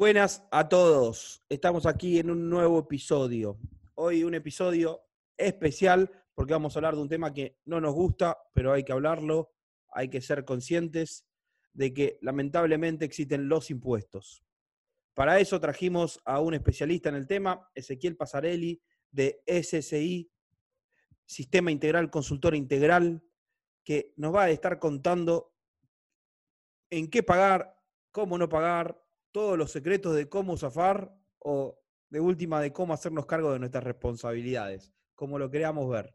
Buenas a todos. Estamos aquí en un nuevo episodio. Hoy un episodio especial porque vamos a hablar de un tema que no nos gusta, pero hay que hablarlo. Hay que ser conscientes de que lamentablemente existen los impuestos. Para eso trajimos a un especialista en el tema, Ezequiel Pasarelli, de SSI, Sistema Integral Consultor Integral, que nos va a estar contando en qué pagar, cómo no pagar, todos los secretos de cómo zafar o de última de cómo hacernos cargo de nuestras responsabilidades, como lo queramos ver.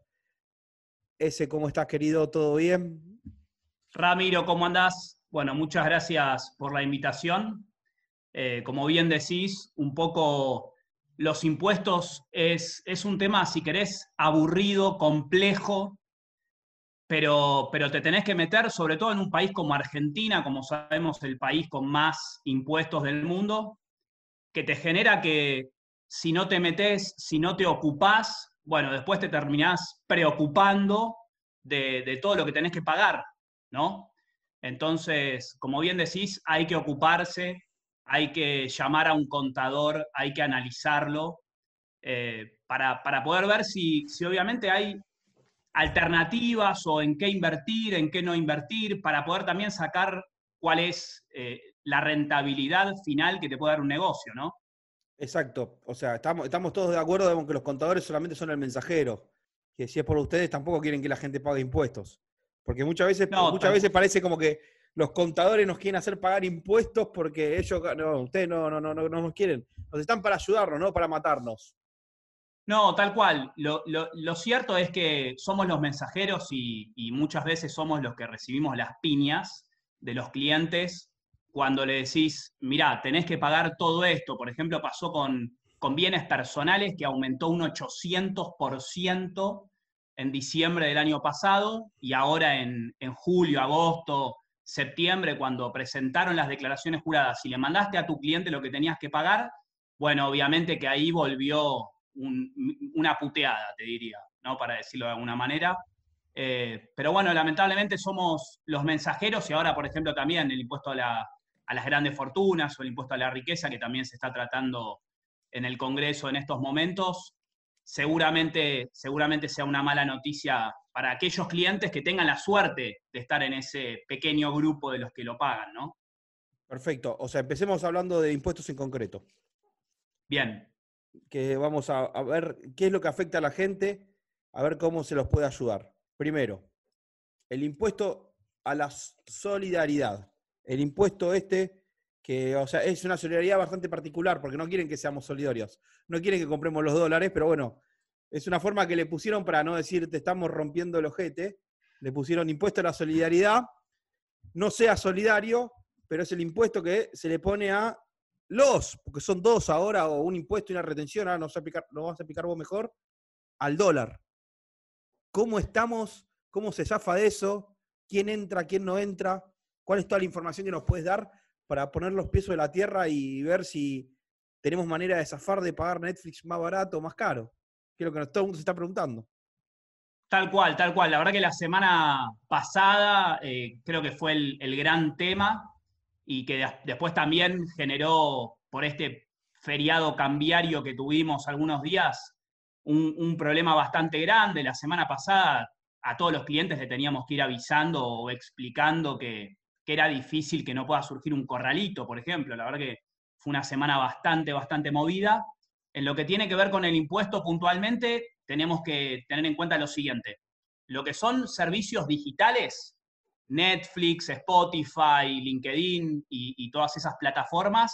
Ese, ¿cómo estás, querido? ¿Todo bien? Ramiro, ¿cómo andás? Bueno, muchas gracias por la invitación. Eh, como bien decís, un poco los impuestos es, es un tema, si querés, aburrido, complejo, pero, pero te tenés que meter, sobre todo en un país como Argentina, como sabemos, el país con más impuestos del mundo, que te genera que si no te metes, si no te ocupás, bueno, después te terminás preocupando de, de todo lo que tenés que pagar, ¿no? Entonces, como bien decís, hay que ocuparse, hay que llamar a un contador, hay que analizarlo, eh, para, para, poder ver si, si obviamente hay alternativas o en qué invertir, en qué no invertir, para poder también sacar cuál es eh, la rentabilidad final que te puede dar un negocio, ¿no? Exacto. O sea, estamos, estamos todos de acuerdo en que los contadores solamente son el mensajero. Que si es por ustedes, tampoco quieren que la gente pague impuestos. Porque muchas veces, no, muchas veces parece como que los contadores nos quieren hacer pagar impuestos porque ellos, no, ustedes no, no, no, no nos quieren. Nos están para ayudarnos, no para matarnos. No, tal cual. Lo, cierto es que somos los mensajeros y, y, muchas veces somos los que recibimos las piñas de los clientes cuando le decís, mirá, tenés que pagar todo esto. Por ejemplo, pasó con, con bienes personales que aumentó un 800% en diciembre del año pasado y ahora en, en julio, agosto, septiembre, cuando presentaron las declaraciones juradas, si le mandaste a tu cliente lo que tenías que pagar, bueno, obviamente que ahí volvió una puteada, te diría, ¿no? Para decirlo de alguna manera. Eh, pero bueno, lamentablemente somos los mensajeros y ahora, por ejemplo, también el impuesto a, la, a, las grandes fortunas o el impuesto a la riqueza, que también se está tratando en el Congreso en estos momentos, seguramente, seguramente sea una mala noticia para aquellos clientes que tengan la suerte de estar en ese pequeño grupo de los que lo pagan, ¿no? Perfecto. O sea, empecemos hablando de impuestos en concreto. Bien que vamos a, ver qué es lo que afecta a la gente, a ver cómo se los puede ayudar. Primero, el impuesto a la solidaridad. El impuesto este, que o sea, es una solidaridad bastante particular, porque no quieren que seamos solidarios. No quieren que compremos los dólares, pero bueno, es una forma que le pusieron para no decir te estamos rompiendo el ojete. Le pusieron impuesto a la solidaridad. No sea solidario, pero es el impuesto que se le pone a los, porque son dos ahora, o un impuesto y una retención, ahora nos vas a explicar, nos vas a vos mejor, al dólar. ¿Cómo estamos? ¿Cómo se zafa de eso? ¿Quién entra? ¿Quién no entra? ¿Cuál es toda la información que nos puedes dar para poner los pies de la tierra y ver si tenemos manera de zafar de pagar Netflix más barato o más caro? Que es lo que todo el mundo se está preguntando. Tal cual, tal cual. La verdad que la semana pasada eh, creo que fue el gran tema y que después también generó por este feriado cambiario que tuvimos algunos días un, problema bastante grande. La semana pasada a todos los clientes le teníamos que ir avisando o explicando que, que era difícil que no pueda surgir un corralito, por ejemplo. La verdad que fue una semana bastante, bastante movida. En lo que tiene que ver con el impuesto puntualmente, tenemos que tener en cuenta lo siguiente. Lo que son servicios digitales, Netflix, Spotify, LinkedIn y, todas esas plataformas,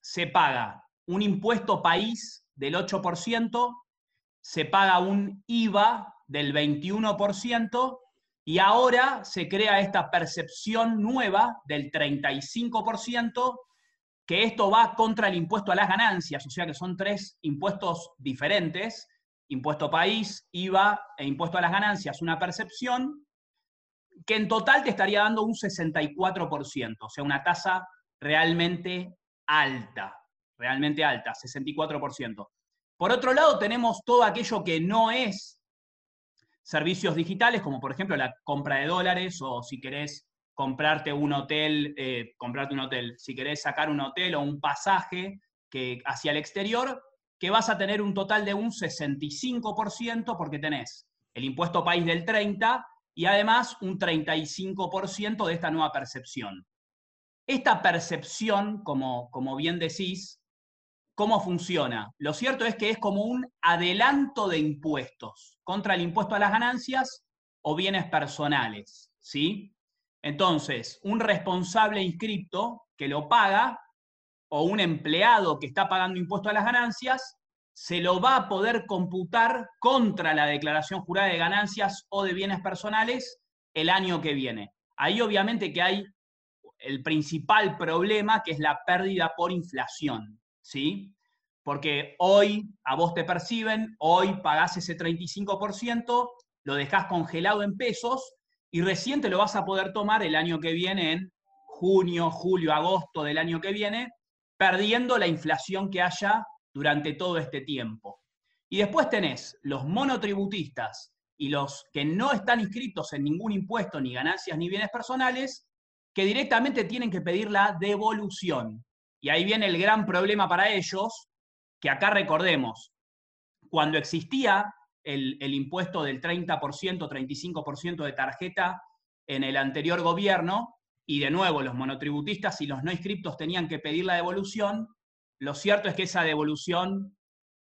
se paga un impuesto país del 8%, se paga un IVA del 21% y ahora se crea esta percepción nueva del 35%, que esto va contra el impuesto a las ganancias, o sea que son tres impuestos diferentes, impuesto país, IVA e impuesto a las ganancias, una percepción que en total te estaría dando un 64%, o sea, una tasa realmente alta, realmente alta, 64%. Por otro lado, tenemos todo aquello que no es servicios digitales, como por ejemplo la compra de dólares o si querés comprarte un hotel, eh, comprarte un hotel, si querés sacar un hotel o un pasaje que, hacia el exterior, que vas a tener un total de un 65% porque tenés el impuesto país del 30% y además un 35% de esta nueva percepción. Esta percepción, como, como bien decís, ¿cómo funciona? Lo cierto es que es como un adelanto de impuestos contra el impuesto a las ganancias o bienes personales, ¿sí? Entonces, un responsable inscripto que lo paga o un empleado que está pagando impuesto a las ganancias se lo va a poder computar contra la declaración jurada de ganancias o de bienes personales el año que viene. Ahí obviamente que hay el principal problema, que es la pérdida por inflación, ¿sí? Porque hoy a vos te perciben, hoy pagás ese 35%, lo dejás congelado en pesos y recién te lo vas a poder tomar el año que viene, en junio, julio, agosto del año que viene, perdiendo la inflación que haya durante todo este tiempo. Y después tenés los monotributistas y los que no están inscritos en ningún impuesto, ni ganancias, ni bienes personales, que directamente tienen que pedir la devolución. Y ahí viene el gran problema para ellos, que acá recordemos, cuando existía el, el impuesto del 30%, 35% de tarjeta en el anterior gobierno, y de nuevo los monotributistas y los no inscriptos tenían que pedir la devolución, lo cierto es que esa devolución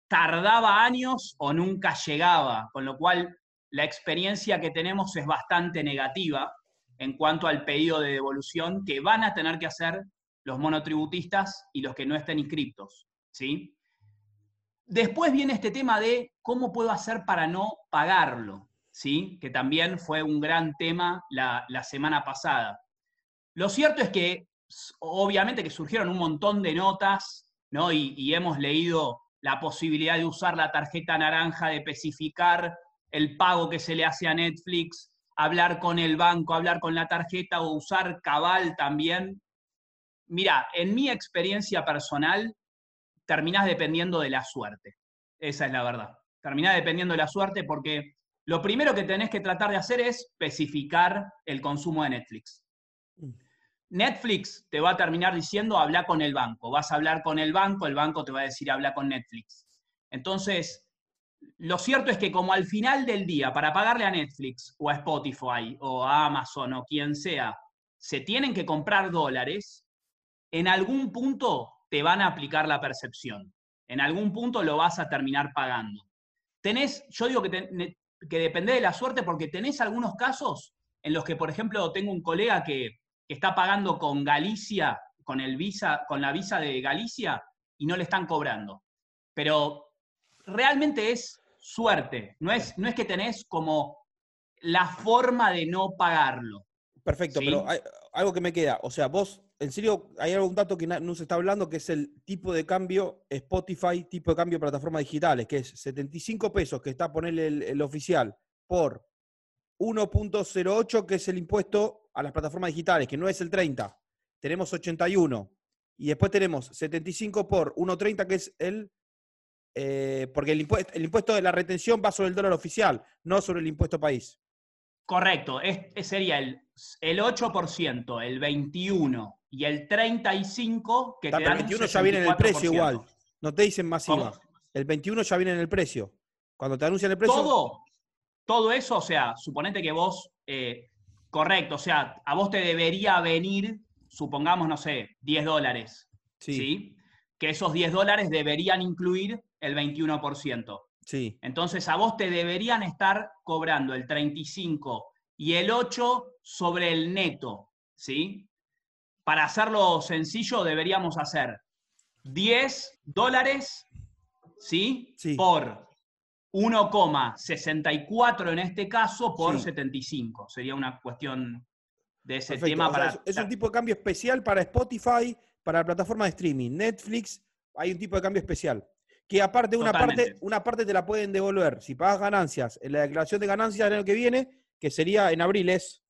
tardaba años o nunca llegaba, con lo cual la experiencia que tenemos es bastante negativa en cuanto al pedido de devolución que van a tener que hacer los monotributistas y los que no estén inscriptos. ¿sí? Después viene este tema de cómo puedo hacer para no pagarlo, ¿sí? que también fue un gran tema la, la semana pasada. Lo cierto es que obviamente que surgieron un montón de notas y, hemos leído la posibilidad de usar la tarjeta naranja, de especificar el pago que se le hace a Netflix, hablar con el banco, hablar con la tarjeta o usar cabal también. Mira, en mi experiencia personal, terminás dependiendo de la suerte. Esa es la verdad. Terminás dependiendo de la suerte porque lo primero que tenés que tratar de hacer es especificar el consumo de Netflix. Netflix te va a terminar diciendo habla con el banco. Vas a hablar con el banco, el banco te va a decir habla con Netflix. Entonces, lo cierto es que como al final del día, para pagarle a Netflix o a Spotify o a Amazon o quien sea, se tienen que comprar dólares, en algún punto te van a aplicar la percepción. En algún punto lo vas a terminar pagando. Tenés, yo digo que, que depende de la suerte porque tenés algunos casos en los que, por ejemplo, tengo un colega que está pagando con Galicia, con, el visa, con la visa de Galicia, y no le están cobrando. Pero realmente es suerte, no es, no es que tenés como la forma de no pagarlo. Perfecto, pero hay algo que me queda. O sea, vos, en serio, hay algún dato que no se está hablando que es el tipo de cambio Spotify, tipo de cambio plataformas digitales, que es 75 pesos que está a poner el oficial por 1.08, que es el impuesto a las plataformas digitales, que no es el 30. Tenemos 81. Y después tenemos 75 por 1.30, que es el... Eh, porque el impuesto, el impuesto de la retención va sobre el dólar oficial, no sobre el impuesto país. Correcto, es, sería el, el 8%, el 21% y el 35% que te El 21 ya viene en el precio igual, no te dicen masiva. El 21 ya viene en el precio. Cuando te anuncian el precio... Todo, todo eso, o sea, suponete que vos, eh, correcto, o sea, a vos te debería venir, supongamos, no sé, 10 dólares. Sí. Que esos 10 dólares deberían incluir el 21%. Sí. Entonces, a vos te deberían estar cobrando el 35 y el 8 sobre el neto, ¿sí? Para hacerlo sencillo, deberíamos hacer 10 dólares, ¿sí? sí. Por 1,64 en este caso por 75. Sería una cuestión de ese tema para. es un tipo de cambio especial para Spotify, para la plataforma de streaming. Netflix, hay un tipo de cambio especial. Que aparte, una parte, una parte te la pueden devolver. Si pagas ganancias en la declaración de ganancias del año que viene, que sería en abril, es.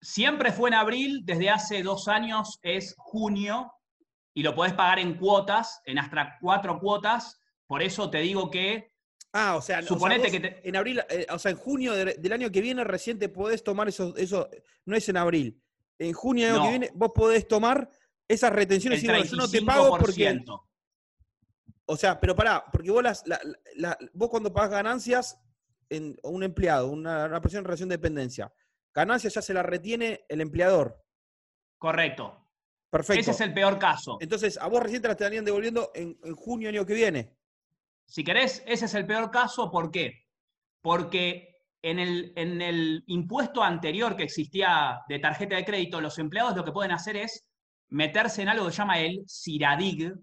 Siempre fue en abril, desde hace dos años es junio, y lo podés pagar en cuotas, en hasta cuatro cuotas por eso te digo que Ah, o sea, Suponete o sea, que te- en abril, eh, o sea, en junio de- del año que viene recién te podés tomar eso, eso, no es en abril. En junio del año No. que viene vos podés tomar esas retenciones y bueno, yo no te pago porque, 35%. o sea, pero pará, porque vos las, la- la- vos cuando pagas ganancias en un empleado, una, una persona en relación de dependencia, ganancias ya se la retiene el empleador. Correcto. Perfecto. Ese es el peor caso. Entonces, a vos recién te la estarían devolviendo en, en junio del año que viene. Si querés, ese es el peor caso. ¿Por qué? Porque en el, en el impuesto anterior que existía de tarjeta de crédito, los empleados lo que pueden hacer es meterse en algo que se llama el CIRADIG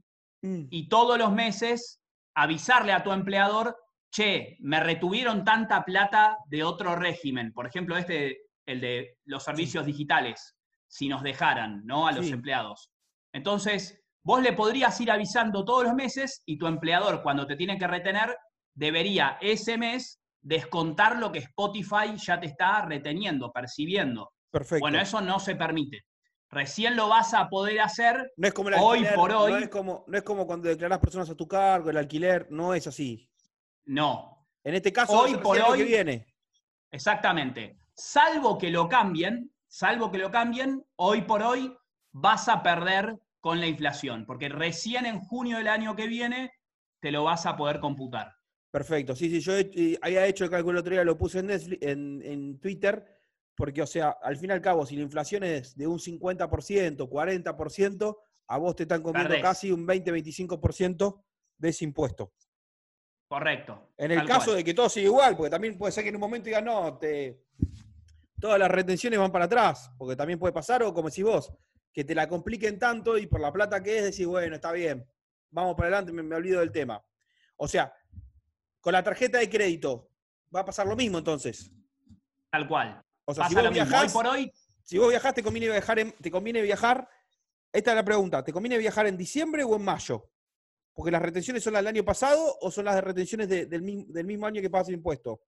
Mm. y todos los meses avisarle a tu empleador, che, me retuvieron tanta plata de otro régimen. Por ejemplo, este, el de los servicios digitales, si nos dejaran, ¿no? A los Sí. empleados. Entonces, vos le podrías ir avisando todos los meses y tu empleador, cuando te tiene que retener, debería ese mes descontar lo que Spotify ya te está reteniendo, percibiendo. Perfecto. Bueno, eso no se permite. Recién lo vas a poder hacer no es como hoy alquiler, por No hoy- es, como, no es como cuando declarás personas a tu cargo, el alquiler, no es así. No, En este caso, Hoy por que hoy- viene. Exactamente. Salvo que lo cambien, salvo que lo cambien, hoy por hoy vas a perder con la inflación, porque recién en junio del año que viene te lo vas a poder computar. Perfecto. Sí, sí, yo he- eh, había hecho el cálculo el otro día, lo puse en, Netflix- en, en Twitter, porque, o sea, al fin y al cabo, si la inflación es de un 50%, 40%, a vos te están comiendo Perdés. casi un 20-25% de ese impuesto. Correcto. En el caso cual. de que todo siga igual, porque también puede ser que en un momento digan, no, te, todas las retenciones van para atrás, porque también puede pasar, o como decís vos, que te la compliquen tanto y por la plata que es, decís, bueno, está bien, vamos para adelante, me, me olvido del tema. O sea, con la tarjeta de crédito, va a pasar lo mismo entonces. Tal cual. O sea, Pasa si vos mismo. Hoy viajás, por hoy, si vos viajás, te conviene viajar, en- te conviene viajar, esta es la pregunta, ¿te conviene viajar en diciembre o en mayo? Porque las retenciones son las del año pasado o son las de retenciones de- del, mi- del mismo año que pagas el impuesto.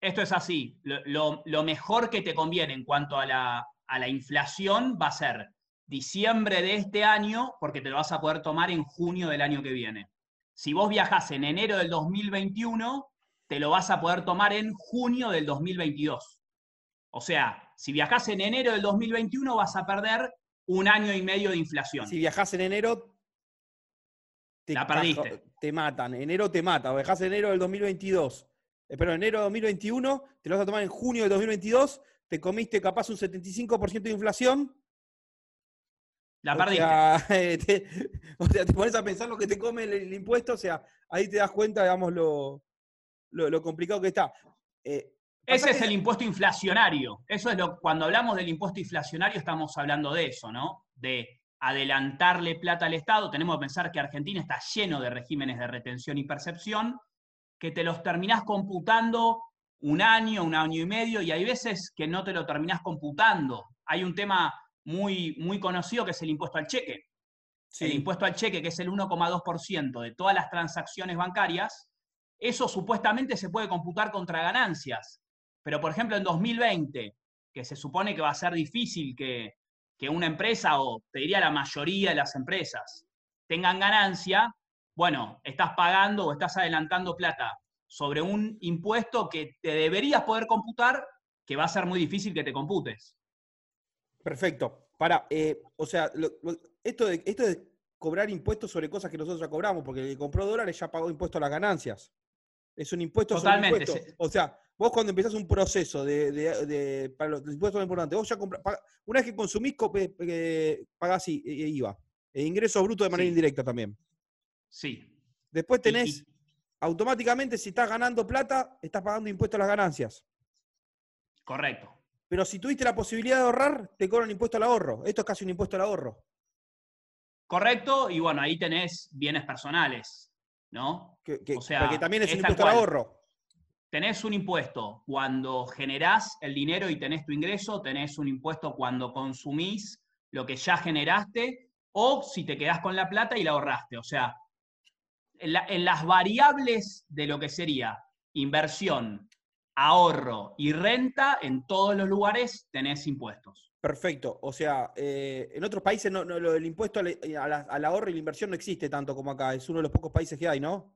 esto es así. Lo, lo- lo mejor que te conviene en cuanto a la, a la inflación va a ser diciembre de este año, porque te lo vas a poder tomar en junio del año que viene. Si vos viajás en enero del 2021, te lo vas a poder tomar en junio del 2022. O sea, si viajás en enero del 2021, vas a perder un año y medio de inflación. Si viajás en enero, te, La perdiste. te matan. Enero te mata. O viajás en enero del 2022. Eh, pero enero del 2021, te lo vas a tomar en junio del 2022, te comiste capaz un 75% de inflación. La o perdiste. sea, eh, te, o sea, te pones a pensar lo que te come el, el impuesto, o sea, ahí te das cuenta, digamos, lo, lo, lo complicado que está. Eh, Ese es que- el impuesto inflacionario. Eso es lo cuando hablamos del impuesto inflacionario estamos hablando de eso, ¿no? De adelantarle plata al Estado. Tenemos que pensar que Argentina está lleno de regímenes de retención y percepción que te los terminás computando un año, un año y medio, y hay veces que no te lo terminás computando. Hay un tema muy, muy conocido que es el impuesto al cheque. sí, El impuesto al cheque, que es el 1,2% de todas las transacciones bancarias, eso supuestamente se puede computar contra ganancias. Pero, por ejemplo, en 2020, que se supone que va a ser difícil que, que una empresa, o te diría la mayoría de las empresas, tengan ganancia, bueno, estás pagando o estás adelantando plata sobre un impuesto que te deberías poder computar, que va a ser muy difícil que te computes. Perfecto. Para, o sea, lo- lo- esto, de, esto de cobrar impuestos sobre cosas que nosotros ya cobramos, porque el que compró dólares ya pagó impuesto a las ganancias. Es un impuesto Totalmente, sobre impuesto. se- O sea, vos cuando empezás un proceso de, de- de- para los impuestos más importantes, vos ya compra- paga- una vez que consumís, co- eh, eh, pagás eh, IVA. E ingreso bruto de manera Sí. indirecta también. Sí. Después tenés, y- automáticamente, si estás ganando plata, estás pagando impuesto a las ganancias. correcto. Pero si tuviste la posibilidad de ahorrar, te cobran impuesto al ahorro. Esto es casi un impuesto al ahorro. Correcto, y bueno, ahí tenés bienes personales, ¿no? Que, que- O sea, porque también es un es impuesto al ahorro. Tenés un impuesto cuando generás el dinero y tenés tu ingreso, tenés un impuesto cuando consumís lo que ya generaste, o si te quedás con la plata y la ahorraste. O sea, en, la- en las variables de lo que sería inversión, ahorro y renta, en todos los lugares tenés impuestos. Perfecto. O sea, eh, en otros países no, no, lo del impuesto al, a la- al ahorro y la inversión no existe tanto como acá. Es uno de los pocos países que hay, ¿no?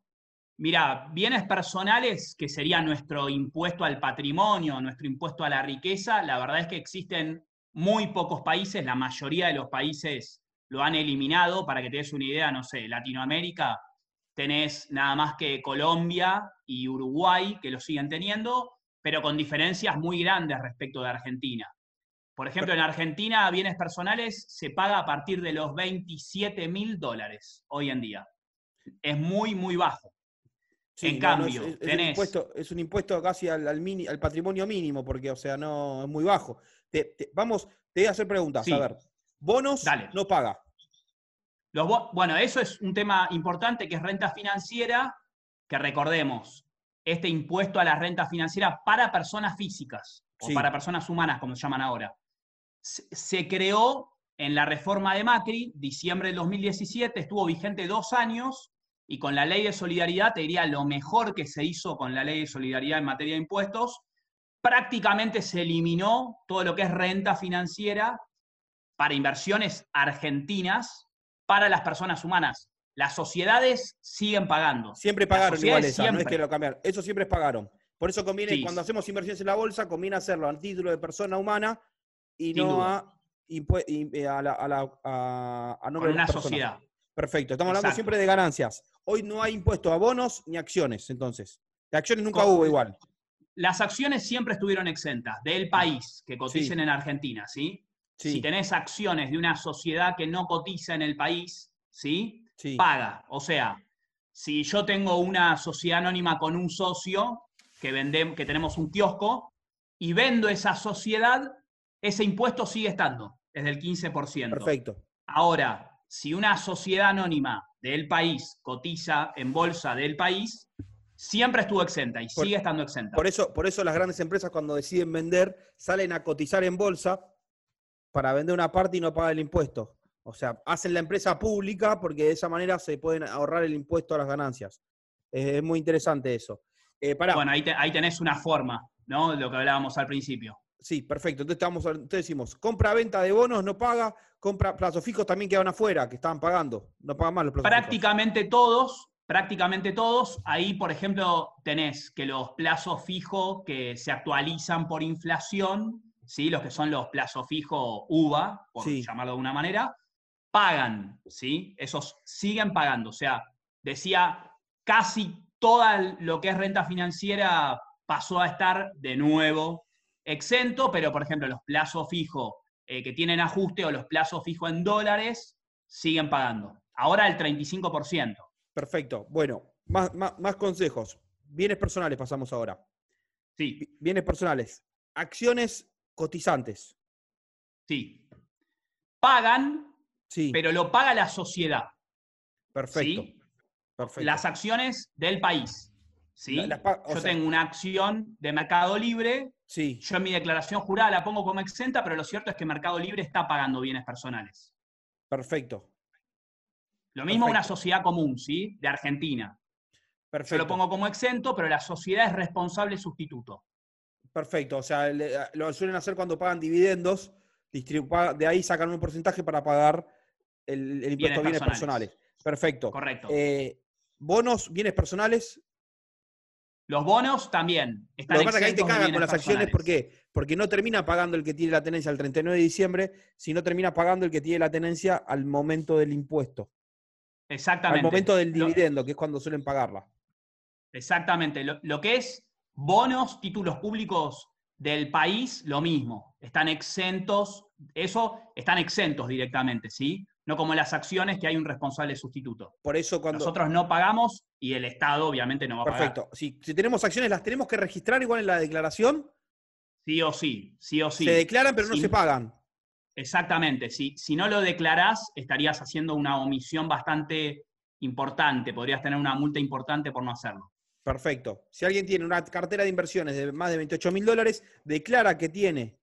Mira, bienes personales, que sería nuestro impuesto al patrimonio, nuestro impuesto a la riqueza, la verdad es que existen muy pocos países, la mayoría de los países lo han eliminado, para que te des una idea, no sé, Latinoamérica, tenés nada más que Colombia y Uruguay que lo siguen teniendo, pero con diferencias muy grandes respecto de Argentina. Por ejemplo, en Argentina, bienes personales se paga a partir de los 27 mil dólares hoy en día. Es muy, muy bajo en cambio, es, un impuesto, es, un impuesto, casi al, al, patrimonio mínimo, porque, o sea, no es muy bajo. vamos, te voy a hacer preguntas. A ver, bonos no paga. Los, bueno, eso es un tema importante que es renta financiera, que recordemos, este impuesto a la renta financiera para personas físicas o para personas humanas, como se llaman ahora. se creó en la reforma de Macri, diciembre del 2017, estuvo vigente dos años y con la ley de solidaridad, te diría lo mejor que se hizo con la ley de solidaridad en materia de impuestos, prácticamente se eliminó todo lo que es renta financiera para inversiones argentinas para las personas humanas. Las sociedades siguen pagando. Siempre pagaron igual esa, no es que lo cambiaron. Eso siempre pagaron. Por eso conviene, cuando hacemos inversiones en la bolsa, conviene hacerlo a título de persona humana y no a, a, la, a, a, nombre de una sociedad. Perfecto. Estamos hablando siempre de ganancias. Hoy no hay impuesto a bonos ni acciones, entonces. De acciones nunca hubo igual. Las acciones siempre estuvieron exentas del país que coticen en Argentina, ¿sí? Si tenés acciones de una sociedad que no cotiza en el país, ¿sí? Paga. O sea, si yo tengo una sociedad anónima con un socio que, vendemos, que tenemos un kiosco y vendo esa sociedad, ese impuesto sigue estando, es del 15%. Perfecto. Ahora, si una sociedad anónima del país cotiza en bolsa del país, siempre estuvo exenta y sigue estando exenta. Por eso, por eso las grandes empresas cuando deciden vender salen a cotizar en bolsa para vender una parte y no pagar el impuesto. O sea, hacen la empresa pública porque de esa manera se pueden ahorrar el impuesto a las ganancias. Es, muy interesante eso. Eh, bueno, ahí, ahí tenés una forma, ¿no? De lo que hablábamos al principio. Sí, perfecto. Entonces, estamos, entonces decimos, compra-venta de bonos no paga, compra plazos fijos también quedan afuera, que estaban pagando. No pagan más los plazos Prácticamente todos, prácticamente todos. Ahí, por ejemplo, tenés que los plazos fijos que se actualizan por inflación, ¿sí? los que son los plazos fijos UVA, por llamarlo de una manera, pagan, ¿sí? Esos siguen pagando. O sea, decía, casi toda lo que es renta financiera pasó a estar de nuevo exento, pero por ejemplo los plazos fijos eh, que tienen ajuste o los plazos fijos en dólares siguen pagando. Ahora el 35%. Perfecto. Bueno, más, más, consejos. Bienes personales pasamos ahora. Sí. Bienes personales. Acciones cotizantes. Sí. Pagan, sí. pero lo paga la sociedad. Perfecto. Perfecto. Las acciones del país. ¿sí? Yo tengo una acción de Mercado Libre Sí. Yo en mi declaración jurada la pongo como exenta, pero lo cierto es que Mercado Libre está pagando bienes personales. Perfecto. Lo mismo una sociedad común, ¿sí? De Argentina. Perfecto. Yo lo pongo como exento, pero la sociedad es responsable sustituto. Perfecto. O sea, lo suelen hacer cuando pagan dividendos, de ahí sacan un porcentaje para pagar el, impuesto a bienes personales. Perfecto. Correcto. Eh, bonos, bienes personales, los bonos también. Están Lo que pasa es que ahí te cagan con las acciones, ¿por qué? Porque no termina pagando el que tiene la tenencia al 39 de diciembre, sino termina pagando el que tiene la tenencia al momento del impuesto. Exactamente. Al momento del dividendo, que es cuando suelen pagarla. Exactamente. Lo, que es bonos, títulos públicos del país, lo mismo. Están exentos, eso, están exentos directamente, ¿sí? no como las acciones que hay un responsable sustituto. Por eso cuando... Nosotros no pagamos y el Estado obviamente no va a pagar. Perfecto. Si, tenemos acciones, ¿las tenemos que registrar igual en la declaración? Sí o sí, sí o sí. Se declaran pero no se pagan. Exactamente. Si, si no lo declarás, estarías haciendo una omisión bastante importante. Podrías tener una multa importante por no hacerlo. Perfecto. Si alguien tiene una cartera de inversiones de más de 28 mil dólares, declara que tiene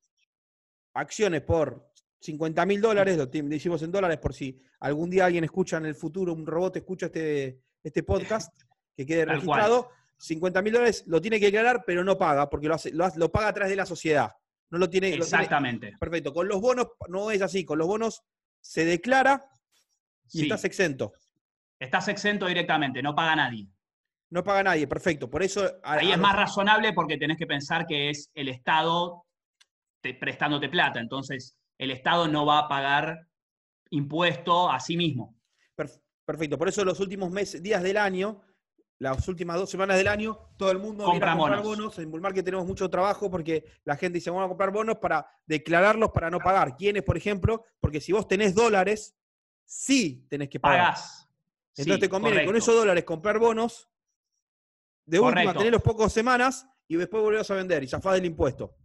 acciones por 50 mil dólares, lo decimos en dólares por si algún día alguien escucha en el futuro, un robot escucha este, este podcast, que quede registrado, 50 mil dólares lo tiene que declarar, pero no paga, porque lo, lo, paga a través de la sociedad. No lo tiene. Exactamente. perfecto. Con los bonos no es así. Con los bonos se declara y estás exento. Estás exento directamente, no paga nadie. No paga nadie, perfecto. Por eso. Ahí es más razonable porque tenés que pensar que es el Estado prestándote plata. Entonces, el Estado no va a pagar impuesto a sí mismo. Perfecto. Por eso los últimos meses, días del año, las últimas dos semanas del año, todo el mundo compra comprar bonos. En Bullmarket tenemos mucho trabajo porque la gente dice, vamos a comprar bonos para declararlos para no pagar. ¿Quiénes, por ejemplo? Porque si vos tenés dólares, sí tenés que pagar. Pagás. Entonces te conviene con esos dólares comprar bonos, de última tener los pocos semanas y después volvés a vender y zafás del impuesto.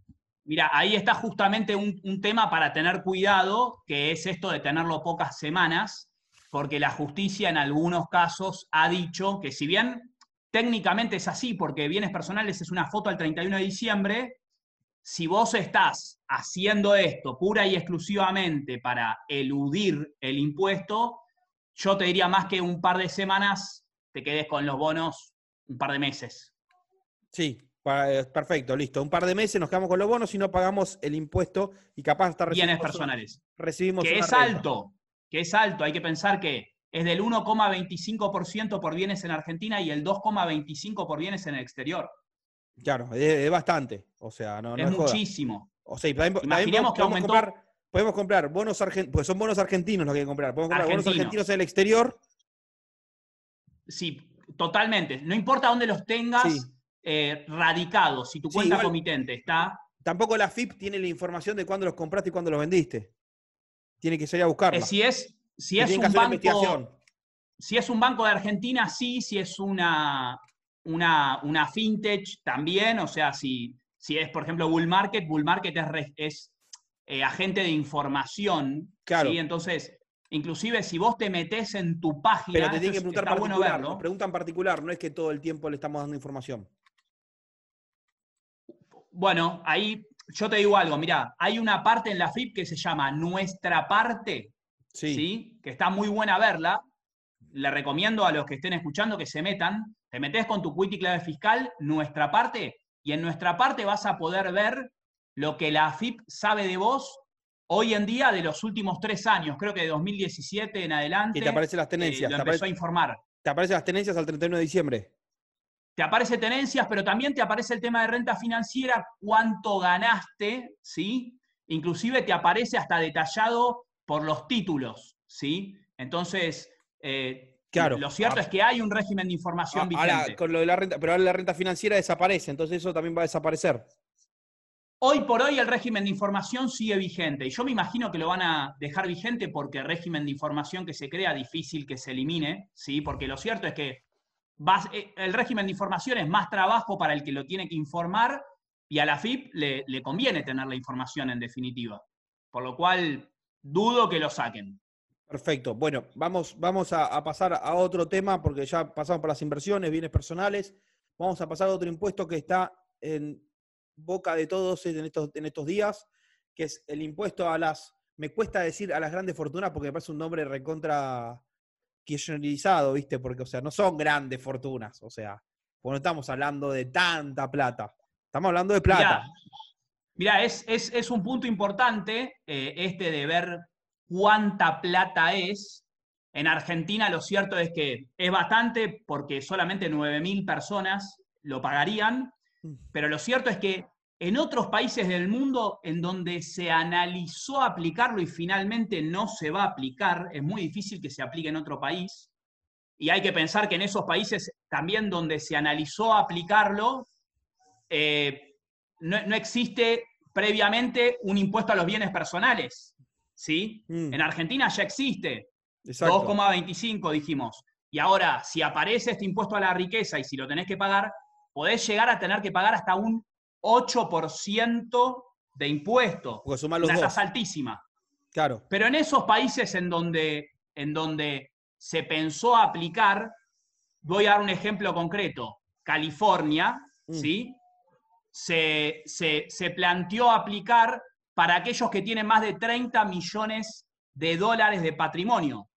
Mira, ahí está justamente un, un, tema para tener cuidado, que es esto de tenerlo pocas semanas, porque la justicia en algunos casos ha dicho que si bien técnicamente es así, porque bienes personales es una foto al 31 de diciembre, si vos estás haciendo esto pura y exclusivamente para eludir el impuesto, yo te diría más que un par de semanas te quedes con los bonos un par de meses. Sí, eh, perfecto, listo. Un par de meses nos quedamos con los bonos y no pagamos el impuesto y capaz hasta recibimos. Bienes personales. recibimos que es alto, que es alto. Hay que pensar que es del 1,25% por bienes en Argentina y el 2,25% por bienes en el exterior. Claro, es, bastante. O sea, no, es, muchísimo. O sea, Imaginemos que aumentó. podemos comprar bonos argentinos, pues son bonos argentinos los que hay que comprar. Podemos comprar bonos argentinos en el exterior. Sí, totalmente. No importa dónde los tengas eh, radicados, si tu cuenta comitente está. Tampoco la FIP tiene la información de cuándo los compraste y cuándo los vendiste. Tiene que salir a buscarla. Eh, si es, si es un banco. Si es un banco de Argentina, sí, si es una, una, una fintech también, o sea, si, si es, por ejemplo, Bull Market, Bull Market es, es eh, agente de información, claro. Entonces, Inclusive si vos te metés en tu página, pero te tienen que preguntar particular, bueno verlo. Pregunta en particular, no es que todo el tiempo le estamos dando información. Bueno, ahí yo te digo algo, mira, hay una parte en la FIP que se llama Nuestra Parte, sí. que está muy buena verla. Le recomiendo a los que estén escuchando que se metan. Te metes con tu quit clave fiscal, Nuestra Parte, y en Nuestra Parte vas a poder ver lo que la FIP sabe de vos hoy en día de los últimos tres años, creo que de 2017 en adelante. Y te aparecen las eh, tenencias. te empezó a informar. Te aparecen las tenencias al 31 de diciembre. Te aparece tenencias, pero también te aparece el tema de renta financiera, cuánto ganaste, ¿sí? Inclusive te aparece hasta detallado por los títulos, ¿sí? Entonces, eh, claro. lo cierto es que hay un régimen de información vigente. con lo de la renta, pero ahora la renta financiera desaparece, entonces eso también va a desaparecer. Hoy por hoy el régimen de información sigue vigente y yo me imagino que lo van a dejar vigente porque el régimen de información que se crea difícil que se elimine, ¿sí? porque lo cierto es que eh, el régimen de información es más trabajo para el que lo tiene que informar y a la FIP le, conviene tener la información en definitiva. Por lo cual dudo que lo saquen. Perfecto. Bueno, vamos, vamos a, pasar a otro tema porque ya pasamos por las inversiones, bienes personales. Vamos a pasar a otro impuesto que está en boca de todos en estos, en estos días, que es el impuesto a las, me cuesta decir a las grandes fortunas porque me parece un nombre recontra kirchnerizado, ¿viste? Porque, o sea, no son grandes fortunas, o sea, no estamos hablando de tanta plata, estamos hablando de plata. Mira, es, es, un punto importante eh, este de ver cuánta plata es. En Argentina lo cierto es que es bastante porque solamente 9.000 personas lo pagarían. Pero lo cierto es que en otros países del mundo en donde se analizó aplicarlo y finalmente no se va a aplicar, es muy difícil que se aplique en otro país. Y hay que pensar que en esos países también donde se analizó aplicarlo, eh, no, existe previamente un impuesto a los bienes personales. ¿sí? Mm. En Argentina ya existe. 2,25 dijimos. Y ahora, si aparece este impuesto a la riqueza y si lo tenés que pagar, podés llegar a tener que pagar hasta un 8% de impuesto. Porque suma los una tasa altísima. Claro. Pero en esos países en donde, en donde se pensó aplicar, voy a dar un ejemplo concreto. California, mm. ¿sí? Se, se, planteó aplicar para aquellos que tienen más de 30 millones de dólares de patrimonio,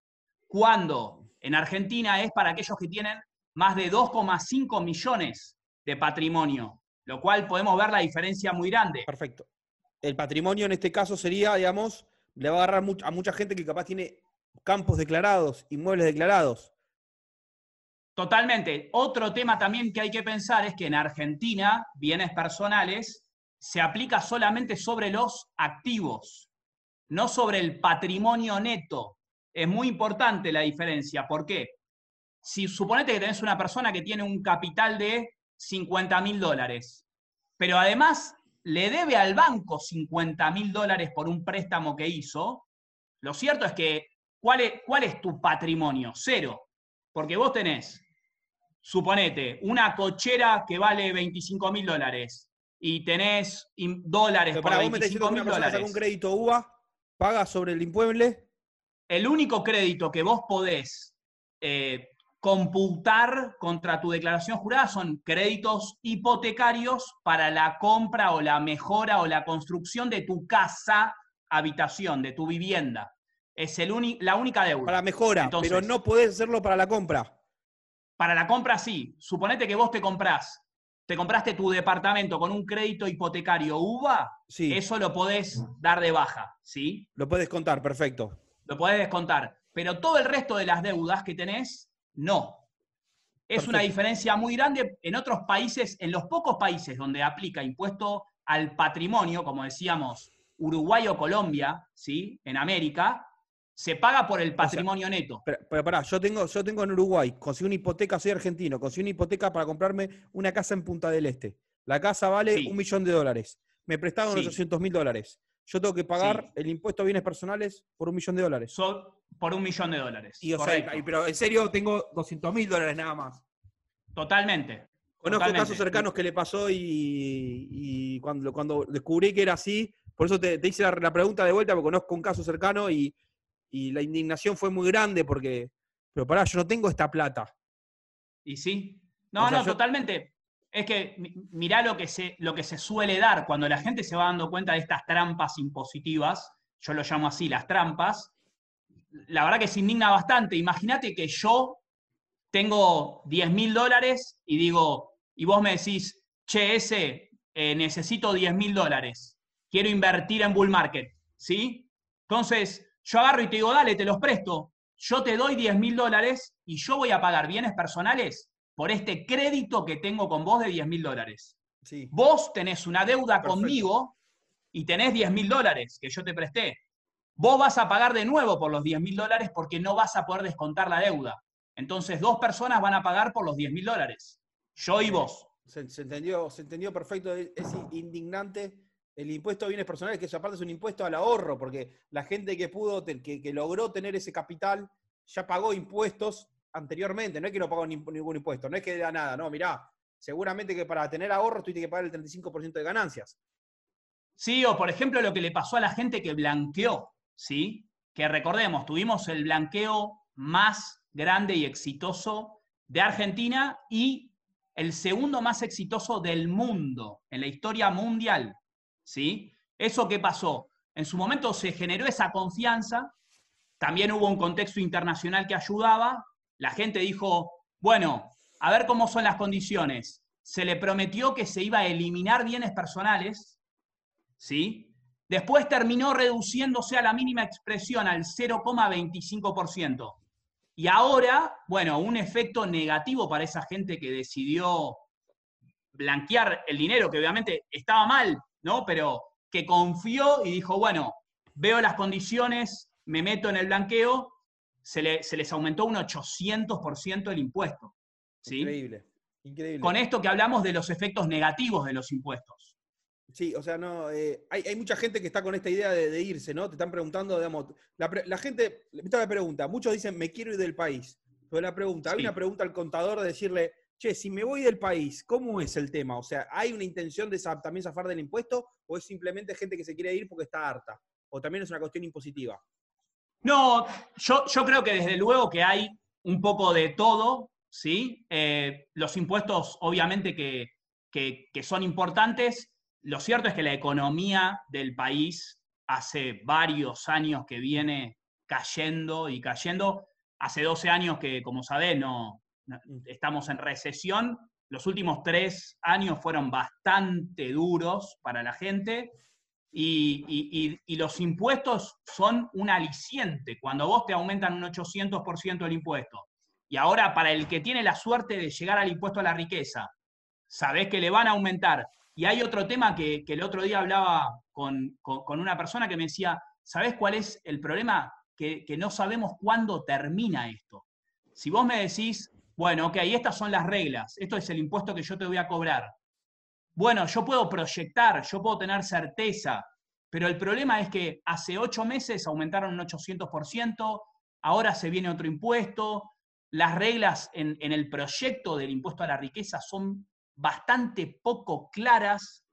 cuando en Argentina es para aquellos que tienen más de 2,5 millones de patrimonio, lo cual podemos ver la diferencia muy grande. Perfecto. El patrimonio en este caso sería, digamos, le va a agarrar a mucha gente que capaz tiene campos declarados, inmuebles declarados. Totalmente. Otro tema también que hay que pensar es que en Argentina, bienes personales, se aplica solamente sobre los activos, no sobre el patrimonio neto. Es muy importante la diferencia. ¿Por qué? Si suponete que tenés una persona que tiene un capital de 50 mil dólares, pero además le debe al banco 50 mil dólares por un préstamo que hizo, lo cierto es que, ¿cuál es, ¿cuál es tu patrimonio? Cero. Porque vos tenés, suponete, una cochera que vale 25 mil dólares y tenés dólares Pero para diciendo que una persona saca un crédito UVA, paga sobre el inmueble. El único crédito que vos podés eh, computar contra tu declaración jurada son créditos hipotecarios para la compra o la mejora o la construcción de tu casa, habitación, de tu vivienda. Es el la única deuda. Para mejora, pero no podés hacerlo para la compra. Para la compra sí. Suponete que vos te comprás, te compraste tu departamento con un crédito hipotecario UVA, sí. eso lo podés dar de baja, ¿sí? Lo puedes contar, perfecto. Lo podés descontar. Pero todo el resto de las deudas que tenés, no. Es una diferencia muy grande. En otros países, en los pocos países donde aplica impuesto al patrimonio, como decíamos, Uruguay o Colombia, ¿sí? En América, se paga por el patrimonio neto. Pero, pero, pará, yo tengo, yo tengo en Uruguay, consigo una hipoteca, soy argentino, consigo una hipoteca para comprarme una casa en Punta del Este. La casa vale un millón de dólares. Me prestaron 800 mil dólares. Yo tengo que pagar el impuesto a bienes personales por un millón de dólares. por un millón de dólares. pero en serio tengo 200 mil dólares nada más. Totalmente. Conozco casos cercanos que le pasó y, cuando, cuando descubrí que era así, por eso te, hice la, pregunta de vuelta, porque conozco un caso cercano y, la indignación fue muy grande porque, pero pará, yo no tengo esta plata. Y sí. No, no, totalmente. Es que mirá lo que, se, lo que se suele dar cuando la gente se va dando cuenta de estas trampas impositivas, yo lo llamo así, las trampas, la verdad que se indigna bastante. Imagínate que yo tengo 10 mil dólares y digo, y vos me decís, che, ese, eh, necesito 10 mil dólares, quiero invertir en bull market, ¿sí? Entonces, yo agarro y te digo, dale, te los presto, yo te doy 10 mil dólares y yo voy a pagar bienes personales por este crédito que tengo con vos de 10 mil dólares. Sí. Vos tenés una deuda conmigo y tenés 10 mil dólares que yo te presté. Vos vas a pagar de nuevo por los 10 mil dólares porque no vas a poder descontar la deuda. Entonces, dos personas van a pagar por los 10 mil dólares. Yo y vos. Se, entendió, se entendió perfecto. Es indignante el impuesto a bienes personales, que aparte es un impuesto al ahorro, porque la gente que pudo, que, que logró tener ese capital, ya pagó impuestos anteriormente. No es que no pagó ningún impuesto, no es que da nada. No, mirá, seguramente que para tener ahorros tuviste que pagar el 35% de ganancias. Sí, o por ejemplo lo que le pasó a la gente que blanqueó, ¿sí? Que recordemos, tuvimos el blanqueo más grande y exitoso de Argentina y el segundo más exitoso del mundo, en la historia mundial. ¿sí? ¿Eso qué pasó? En su momento se generó esa confianza, también hubo un contexto internacional que ayudaba, la gente dijo, bueno, a ver cómo son las condiciones. Se le prometió que se iba a eliminar bienes personales, ¿sí? Después terminó reduciéndose a la mínima expresión, al 0,25%. Y ahora, bueno, un efecto negativo para esa gente que decidió blanquear el dinero, que obviamente estaba mal, ¿no? Pero que confió y dijo, bueno, veo las condiciones, me meto en el blanqueo, se, les aumentó un 800% el impuesto. Increíble, increíble. Con esto que hablamos de los efectos negativos de los impuestos. Sí, o sea, no, eh, hay, mucha gente que está con esta idea de, irse, ¿no? Te están preguntando, digamos, la, gente, esta la pregunta, muchos dicen, me quiero ir del país. Pero la pregunta, hay una pregunta al contador de decirle, che, si me voy del país, ¿cómo es el tema? O sea, ¿hay una intención de también zafar del impuesto o es simplemente gente que se quiere ir porque está harta? ¿O también es una cuestión impositiva? No, yo, creo que desde luego que hay un poco de todo, ¿sí? Eh, los impuestos obviamente que, que son importantes, lo cierto es que la economía del país hace varios años que viene cayendo y cayendo. Hace 12 años que, como sabés, no, estamos en recesión. Los últimos tres años fueron bastante duros para la gente y, los impuestos son un aliciente. Cuando vos te aumentan un 800% el impuesto Y ahora, para el que tiene la suerte de llegar al impuesto a la riqueza, sabés que le van a aumentar. Y hay otro tema que, el otro día hablaba con, una persona que me decía, ¿sabés cuál es el problema? Que, que no sabemos cuándo termina esto. Si vos me decís, bueno, ok, estas son las reglas, esto es el impuesto que yo te voy a cobrar. Bueno, yo puedo proyectar, yo puedo tener certeza, pero el problema es que hace ocho meses aumentaron un 800%, ahora se viene otro impuesto, las reglas en, el proyecto del impuesto a la riqueza son bastante poco claras,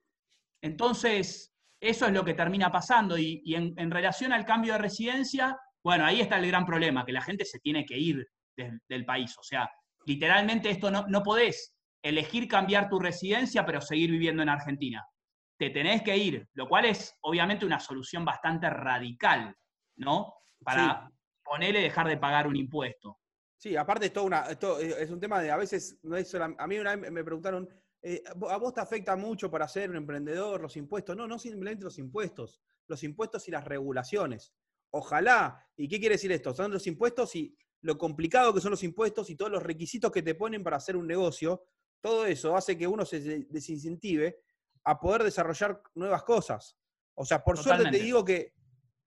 entonces eso es lo que termina pasando. Y, en, relación al cambio de residencia, bueno, ahí está el gran problema, que la gente se tiene que ir del país, o sea, literalmente esto no, no podés elegir cambiar tu residencia, pero seguir viviendo en Argentina. Te tenés que ir, lo cual es obviamente una solución bastante radical, ¿no? Para ponerle dejar de pagar un impuesto. Sí, aparte es, una, es un tema de a veces, no es a mí una vez me preguntaron, eh, ¿a vos te afecta mucho para ser un emprendedor los impuestos? No, no simplemente los impuestos, los impuestos y las regulaciones. Ojalá, ¿y qué quiere decir esto? Son los impuestos y lo complicado que son los impuestos y todos los requisitos que te ponen para hacer un negocio, todo eso hace que uno se desincentive a poder desarrollar nuevas cosas. O sea, por suerte te digo que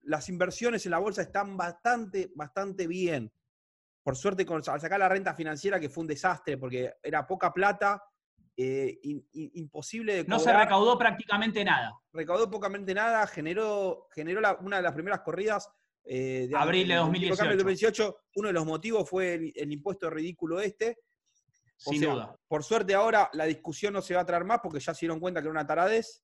las inversiones en la bolsa están bastante, bastante bien. Por suerte, al sacar la renta financiera, que fue un desastre, porque era poca plata, eh, imposible de No se recaudó prácticamente nada. Recaudó pocamente nada, generó, generó una de las primeras corridas eh, de abril de 2018. Uno de los motivos fue el impuesto ridículo este, sin duda. Por suerte ahora la discusión no se va a traer más porque ya se dieron cuenta que era una taradez,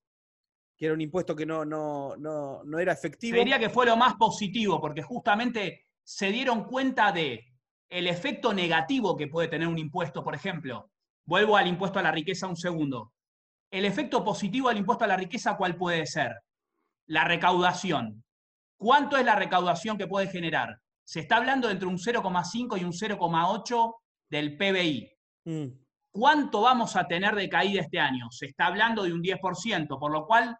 que era un impuesto que no, no, no, era efectivo. diría que fue lo más positivo porque justamente se dieron cuenta de el efecto negativo que puede tener un impuesto, por ejemplo. Vuelvo al impuesto a la riqueza un segundo. El efecto positivo del impuesto a la riqueza, ¿cuál puede ser? La recaudación. ¿Cuánto es la recaudación que puede generar? Se está hablando entre un 0,5 y un 0,8 del PBI. Mm. ¿Cuánto vamos a tener de caída este año? Se está hablando de un 10%, por lo cual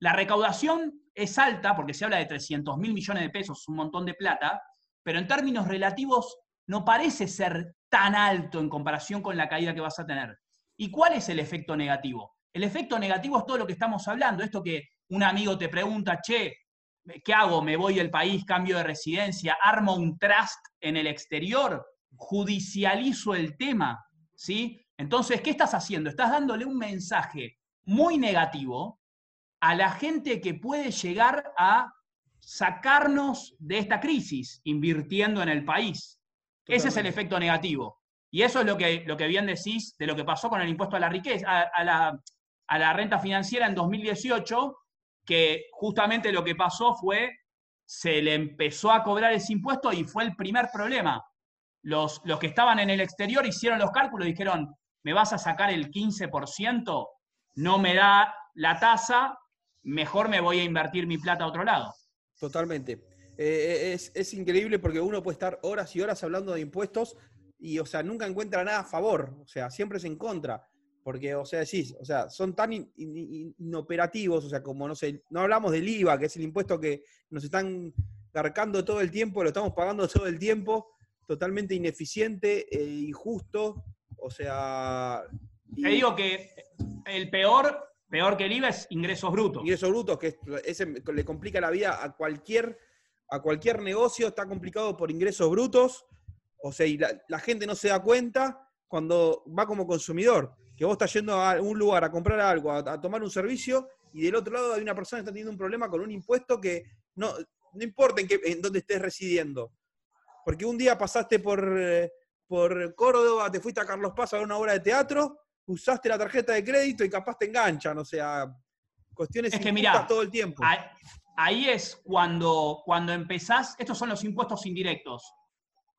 la recaudación es alta, porque se habla de 300 mil millones de pesos, un montón de plata, pero en términos relativos no parece ser tan alto en comparación con la caída que vas a tener. ¿Y cuál es el efecto negativo? El efecto negativo es todo lo que estamos hablando, esto que un amigo te pregunta, che, ¿qué hago? ¿Me voy del país, cambio de residencia, armo un trust en el exterior, judicializo el tema? ¿Sí? Entonces, ¿qué estás haciendo? Estás dándole un mensaje muy negativo a la gente que puede llegar a sacarnos de esta crisis invirtiendo en el país. Ese es el efecto negativo. Y eso es lo que, lo que bien decís de lo que pasó con el impuesto a la riqueza, a, la, a la renta financiera en 2018, que justamente lo que pasó fue, se le empezó a cobrar ese impuesto y fue el primer problema los, que estaban en el exterior hicieron los cálculos y dijeron, me vas a sacar el 15%, no me da la tasa, mejor me voy a invertir mi plata a otro lado. Totalmente. Eh, es, es, increíble porque uno puede estar horas y horas hablando de impuestos y, o sea, nunca encuentra nada a favor, o sea, siempre es en contra. Porque, o sea, decís, o sea, son tan inoperativos, o sea, como, no sé, no hablamos del IVA, que es el impuesto que nos están cargando todo el tiempo, lo estamos pagando todo el tiempo, totalmente ineficiente e injusto. O sea. Te digo que el peor, peor que el IVA es ingresos brutos. Ingresos brutos, que le complica la vida a cualquier, a cualquier negocio, está complicado por ingresos brutos. O sea, y la, gente no se da cuenta cuando va como consumidor, que vos estás yendo a un lugar a comprar algo, a, tomar un servicio, y del otro lado hay una persona que está teniendo un problema con un impuesto que no, no importa en, qué, en dónde estés residiendo, porque un día pasaste por, eh, por Córdoba, te fuiste a Carlos Paz a ver una obra de teatro, usaste la tarjeta de crédito y capaz te enganchan, o sea, cuestiones es que todo el tiempo. Ahí, es cuando, cuando empezás, estos son los impuestos indirectos.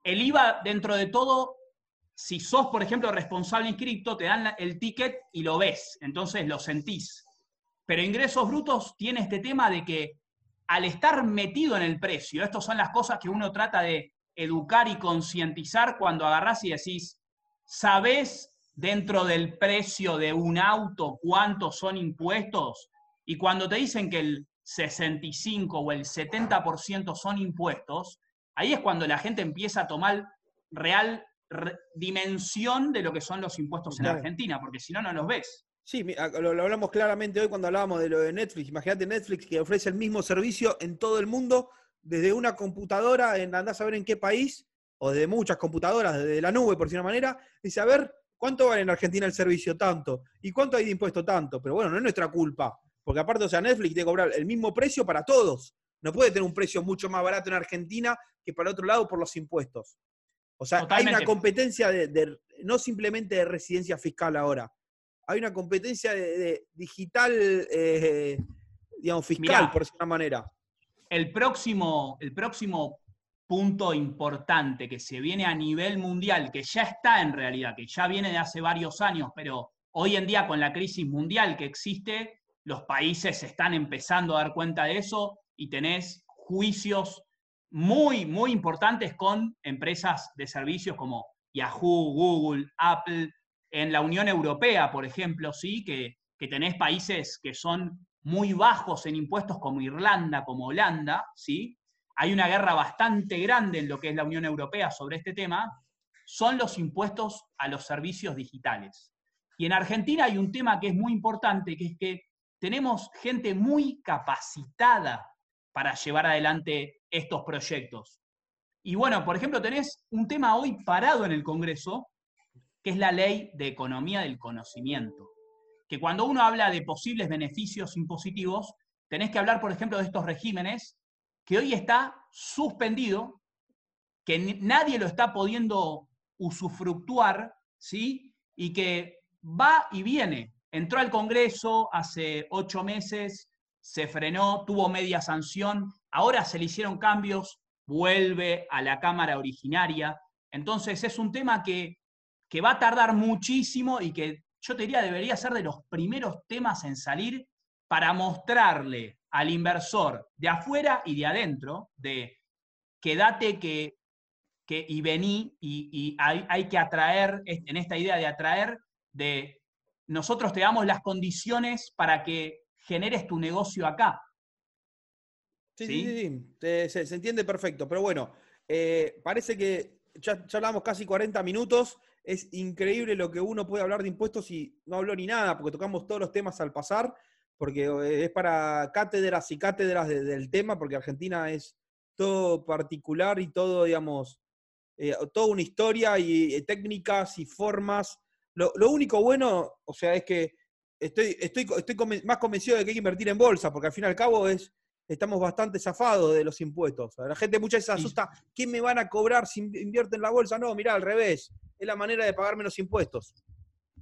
El IVA, dentro de todo, si sos, por ejemplo, responsable inscripto, te dan el ticket y lo ves, entonces lo sentís. Pero ingresos brutos tiene este tema de que al estar metido en el precio, estas son las cosas que uno trata de educar y concientizar cuando agarrás y decís, ¿sabés dentro del precio de un auto cuántos son impuestos? Y cuando te dicen que el 65 o el 70% son impuestos, ahí es cuando la gente empieza a tomar real dimensión de lo que son los impuestos en Argentina, porque si no, no los ves. Sí, lo, hablamos claramente hoy cuando hablábamos de lo de Netflix. Imagínate Netflix que ofrece el mismo servicio en todo el mundo, desde una computadora, en, andás a ver en qué país, o desde muchas computadoras, desde la nube, por decir una manera, dice, a ver, ¿cuánto vale en Argentina el servicio? Tanto. ¿Y cuánto hay de impuesto? Tanto. Pero bueno, no es nuestra culpa. Porque aparte, o sea, Netflix tiene que cobrar el mismo precio para todos. No puede tener un precio mucho más barato en Argentina que para otro lado por los impuestos. O sea, hay una competencia de, no simplemente de residencia fiscal ahora, hay una competencia de, digital, eh, digamos, fiscal, por decir manera. El próximo, el próximo punto importante que se viene a nivel mundial, que ya está en realidad, que ya viene de hace varios años, pero hoy en día con la crisis mundial que existe, los países están empezando a dar cuenta de eso y tenés juicios muy, muy importantes con empresas de servicios como Yahoo, Google, Apple, en la Unión Europea, por ejemplo, sí, que, que tenés países que son muy bajos en impuestos como Irlanda, como Holanda, ¿sí? Hay una guerra bastante grande en lo que es la Unión Europea sobre este tema, son los impuestos a los servicios digitales. Y en Argentina hay un tema que es muy importante, que es que tenemos gente muy capacitada para llevar adelante estos proyectos. Y bueno, por ejemplo, tenés un tema hoy parado en el Congreso, que es la ley de economía del conocimiento. Que cuando uno habla de posibles beneficios impositivos, tenés que hablar, por ejemplo, de estos regímenes que hoy está suspendido, que nadie lo está pudiendo usufructuar, ¿sí? Y que va y viene. Entró al Congreso hace ocho meses, se frenó, tuvo media sanción, ahora se le hicieron cambios, vuelve a la Cámara originaria. Entonces es un tema que, que va a tardar muchísimo y que yo te diría debería ser de los primeros temas en salir para mostrarle al inversor de afuera y de adentro, de quédate que, que y vení, y, y hay, hay, que atraer, en esta idea de atraer, de nosotros te damos las condiciones para que generes tu negocio acá. Sí, sí, sí, Se, entiende perfecto. Pero bueno, eh, parece que ya, ya, hablamos casi 40 minutos. Es increíble lo que uno puede hablar de impuestos y no habló ni nada, porque tocamos todos los temas al pasar, porque eh, es para cátedras y cátedras del tema, porque Argentina es todo particular y todo, digamos, eh, toda una historia y, técnicas y formas. Lo, lo, único bueno, o sea, es que estoy, estoy, estoy más convencido de que hay que invertir en bolsa, porque al fin y al cabo es, estamos bastante zafados de los impuestos. La gente muchas veces asusta, ¿qué me van a cobrar si invierto en la bolsa? No, mira, al revés, es la manera de pagar menos impuestos.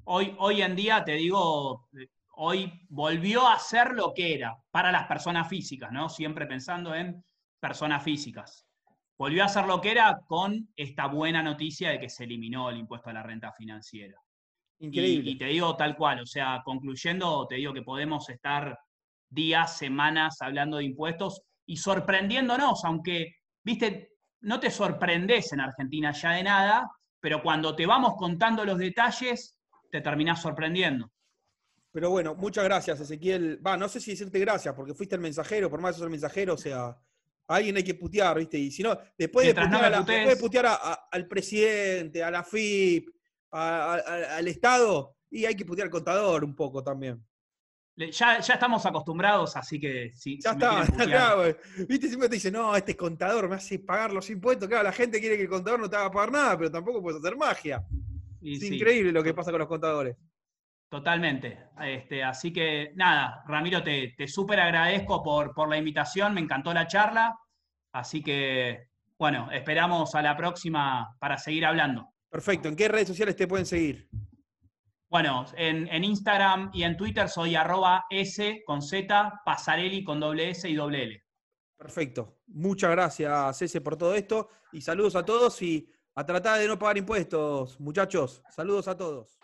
Hoy, hoy en día, te digo, hoy volvió a ser lo que era para las personas físicas, ¿no? Siempre pensando en personas físicas. Volvió a ser lo que era con esta buena noticia de que se eliminó el impuesto a la renta financiera. Increíble. Y, te digo tal cual, o sea, concluyendo, te digo que podemos estar días, semanas hablando de impuestos y sorprendiéndonos, aunque, viste, no te sorprendes en Argentina ya de nada, pero cuando te vamos contando los detalles, te terminás sorprendiendo. Pero bueno, muchas gracias, Ezequiel. Va, no sé si decirte gracias, porque fuiste el mensajero, por más que sos el mensajero, o sea, a alguien hay que putear, ¿viste? Y si no, después de putear, al presidente, a la FIP, al Estado y hay que putear al contador un poco también. Ya, ya estamos acostumbrados, así que sí. Ya está, claro, Viste, siempre te dicen, no, este contador me hace pagar los impuestos. Claro, la gente quiere que el contador no te haga pagar nada, pero tampoco puedes hacer magia. es increíble lo que pasa con los contadores. Totalmente. Este, así que nada, Ramiro, te, te súper agradezco por, por la invitación, me encantó la charla. Así que, bueno, esperamos a la próxima para seguir hablando. Perfecto. ¿En qué redes sociales te pueden seguir? Bueno, en, Instagram y en Twitter soy arroba S con Z, Pasarelli con doble S y doble L. Perfecto. Muchas gracias, S, por todo esto. Y saludos a todos y a tratar de no pagar impuestos, muchachos. Saludos a todos.